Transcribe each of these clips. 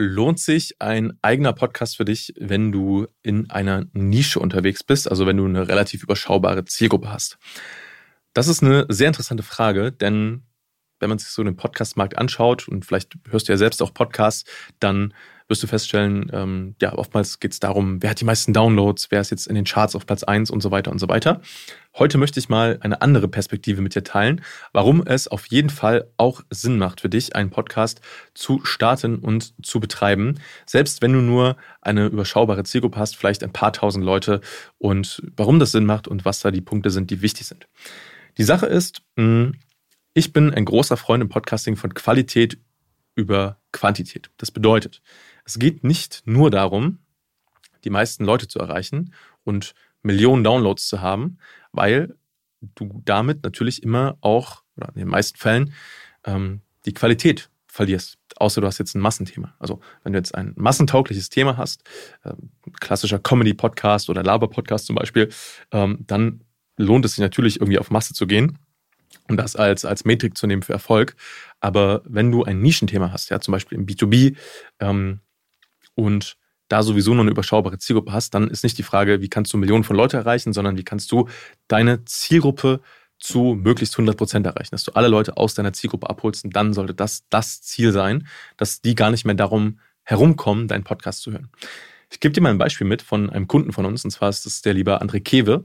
lohnt sich ein eigener Podcast für dich, wenn du in einer Nische unterwegs bist, also wenn du eine relativ überschaubare Zielgruppe hast? Das ist eine sehr interessante Frage, denn wenn man sich so den Podcastmarkt anschaut und vielleicht hörst du ja selbst auch Podcasts, dann wirst du feststellen, ähm, ja, oftmals geht es darum, wer hat die meisten Downloads, wer ist jetzt in den Charts auf Platz 1 und so weiter und so weiter. Heute möchte ich mal eine andere Perspektive mit dir teilen, warum es auf jeden Fall auch Sinn macht für dich, einen Podcast zu starten und zu betreiben. Selbst wenn du nur eine überschaubare Zielgruppe hast, vielleicht ein paar tausend Leute und warum das Sinn macht und was da die Punkte sind, die wichtig sind. Die Sache ist, hm, ich bin ein großer Freund im Podcasting von Qualität über Quantität. Das bedeutet, es geht nicht nur darum, die meisten Leute zu erreichen und Millionen Downloads zu haben, weil du damit natürlich immer auch, oder in den meisten Fällen, ähm, die Qualität verlierst. Außer du hast jetzt ein Massenthema. Also wenn du jetzt ein massentaugliches Thema hast, äh, klassischer Comedy-Podcast oder Laber-Podcast zum Beispiel, ähm, dann lohnt es sich natürlich irgendwie auf Masse zu gehen und das als, als Metrik zu nehmen für Erfolg. Aber wenn du ein Nischenthema hast, ja, zum Beispiel im B2B, ähm, und da sowieso nur eine überschaubare Zielgruppe hast, dann ist nicht die Frage, wie kannst du Millionen von Leuten erreichen, sondern wie kannst du deine Zielgruppe zu möglichst 100 Prozent erreichen, dass du alle Leute aus deiner Zielgruppe abholst und dann sollte das das Ziel sein, dass die gar nicht mehr darum herumkommen, deinen Podcast zu hören. Ich gebe dir mal ein Beispiel mit von einem Kunden von uns, und zwar ist das der liebe André Kewe.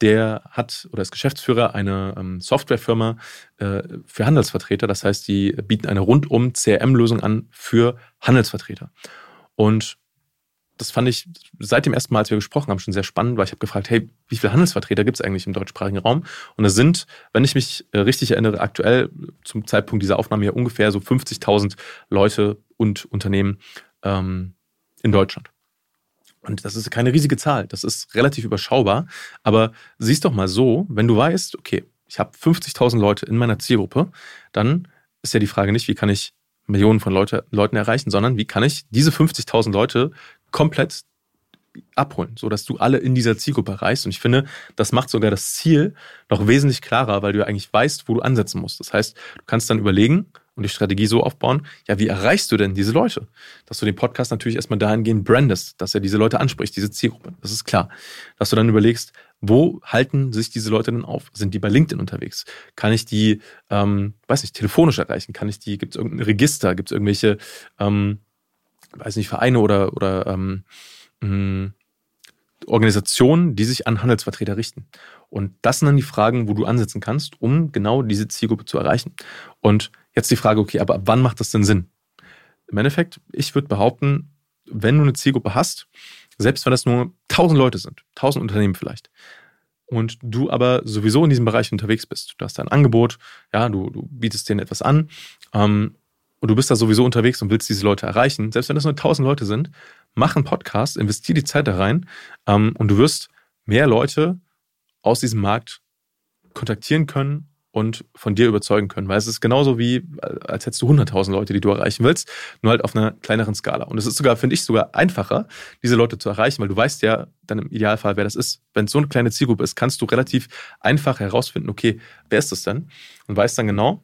Der hat oder ist Geschäftsführer einer ähm, Softwarefirma äh, für Handelsvertreter. Das heißt, die bieten eine rundum CRM-Lösung an für Handelsvertreter. Und das fand ich seit dem ersten Mal, als wir gesprochen haben, schon sehr spannend, weil ich habe gefragt, hey, wie viele Handelsvertreter gibt es eigentlich im deutschsprachigen Raum? Und es sind, wenn ich mich äh, richtig erinnere, aktuell zum Zeitpunkt dieser Aufnahme ja ungefähr so 50.000 Leute und Unternehmen ähm, in Deutschland. Und das ist keine riesige Zahl, das ist relativ überschaubar. Aber siehst doch mal so, wenn du weißt, okay, ich habe 50.000 Leute in meiner Zielgruppe, dann ist ja die Frage nicht, wie kann ich Millionen von Leute, Leuten erreichen, sondern wie kann ich diese 50.000 Leute komplett abholen, sodass du alle in dieser Zielgruppe erreichst. Und ich finde, das macht sogar das Ziel noch wesentlich klarer, weil du ja eigentlich weißt, wo du ansetzen musst. Das heißt, du kannst dann überlegen und die Strategie so aufbauen, ja, wie erreichst du denn diese Leute? Dass du den Podcast natürlich erstmal dahingehend brandest, dass er diese Leute anspricht, diese Zielgruppe. Das ist klar. Dass du dann überlegst, wo halten sich diese Leute denn auf? Sind die bei LinkedIn unterwegs? Kann ich die, ähm, weiß nicht, telefonisch erreichen? Kann ich die, gibt es irgendein Register? Gibt es irgendwelche, ähm, weiß nicht, Vereine oder, oder ähm, mh, hm, Organisationen, die sich an Handelsvertreter richten? Und das sind dann die Fragen, wo du ansetzen kannst, um genau diese Zielgruppe zu erreichen. Und jetzt die Frage, okay, aber ab wann macht das denn Sinn? Im Endeffekt, ich würde behaupten, wenn du eine Zielgruppe hast, selbst wenn das nur 1000 Leute sind, 1000 Unternehmen vielleicht, und du aber sowieso in diesem Bereich unterwegs bist, du hast ein Angebot, ja, du, du bietest denen etwas an ähm, und du bist da sowieso unterwegs und willst diese Leute erreichen, selbst wenn das nur 1000 Leute sind, mach einen Podcast, investier die Zeit da rein ähm, und du wirst mehr Leute aus diesem Markt kontaktieren können und von dir überzeugen können. Weil es ist genauso wie, als hättest du 100.000 Leute, die du erreichen willst, nur halt auf einer kleineren Skala. Und es ist sogar, finde ich, sogar einfacher, diese Leute zu erreichen, weil du weißt ja dann im Idealfall, wer das ist. Wenn es so eine kleine Zielgruppe ist, kannst du relativ einfach herausfinden, okay, wer ist das denn? Und weißt dann genau,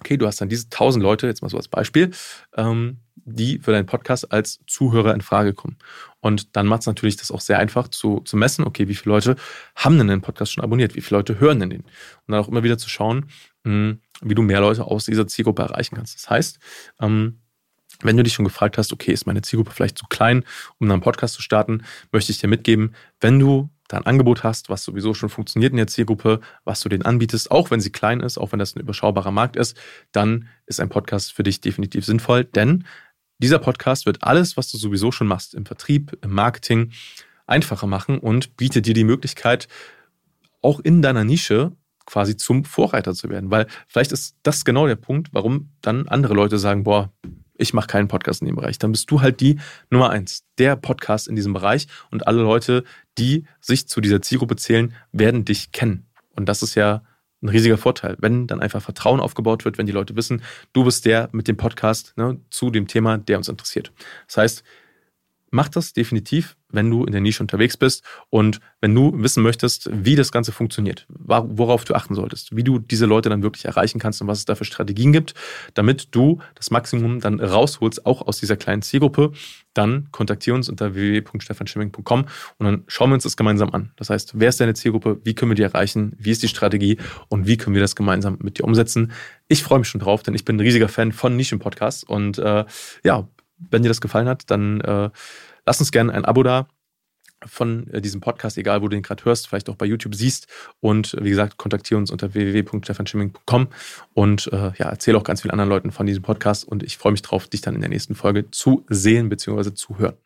okay, du hast dann diese 1000 Leute, jetzt mal so als Beispiel, ähm, die für deinen Podcast als Zuhörer in Frage kommen. Und dann macht es natürlich das auch sehr einfach zu, zu messen, okay, wie viele Leute haben denn den Podcast schon abonniert, wie viele Leute hören denn den? Und dann auch immer wieder zu schauen, hm, wie du mehr Leute aus dieser Zielgruppe erreichen kannst. Das heißt, ähm, wenn du dich schon gefragt hast, okay, ist meine Zielgruppe vielleicht zu klein, um einen Podcast zu starten, möchte ich dir mitgeben, wenn du da ein Angebot hast, was sowieso schon funktioniert in der Zielgruppe, was du denen anbietest, auch wenn sie klein ist, auch wenn das ein überschaubarer Markt ist, dann ist ein Podcast für dich definitiv sinnvoll, denn dieser Podcast wird alles, was du sowieso schon machst, im Vertrieb, im Marketing, einfacher machen und bietet dir die Möglichkeit, auch in deiner Nische quasi zum Vorreiter zu werden. Weil vielleicht ist das genau der Punkt, warum dann andere Leute sagen, boah, ich mache keinen Podcast in dem Bereich. Dann bist du halt die Nummer eins, der Podcast in diesem Bereich und alle Leute, die sich zu dieser Zielgruppe zählen, werden dich kennen. Und das ist ja ein riesiger Vorteil, wenn dann einfach Vertrauen aufgebaut wird, wenn die Leute wissen, du bist der mit dem Podcast ne, zu dem Thema, der uns interessiert. Das heißt, mach das definitiv, wenn du in der Nische unterwegs bist und wenn du wissen möchtest, wie das Ganze funktioniert, worauf du achten solltest, wie du diese Leute dann wirklich erreichen kannst und was es da für Strategien gibt, damit du das Maximum dann rausholst, auch aus dieser kleinen Zielgruppe, dann kontaktiere uns unter www.stefanschimming.com und dann schauen wir uns das gemeinsam an. Das heißt, wer ist deine Zielgruppe, wie können wir die erreichen, wie ist die Strategie und wie können wir das gemeinsam mit dir umsetzen. Ich freue mich schon drauf, denn ich bin ein riesiger Fan von Nischen-Podcasts und äh, ja, wenn dir das gefallen hat, dann äh, lass uns gerne ein Abo da von äh, diesem Podcast, egal wo du den gerade hörst, vielleicht auch bei YouTube siehst. Und wie gesagt, kontaktiere uns unter www.stefanschimming.com und äh, ja, erzähle auch ganz vielen anderen Leuten von diesem Podcast. Und ich freue mich drauf, dich dann in der nächsten Folge zu sehen bzw. zu hören.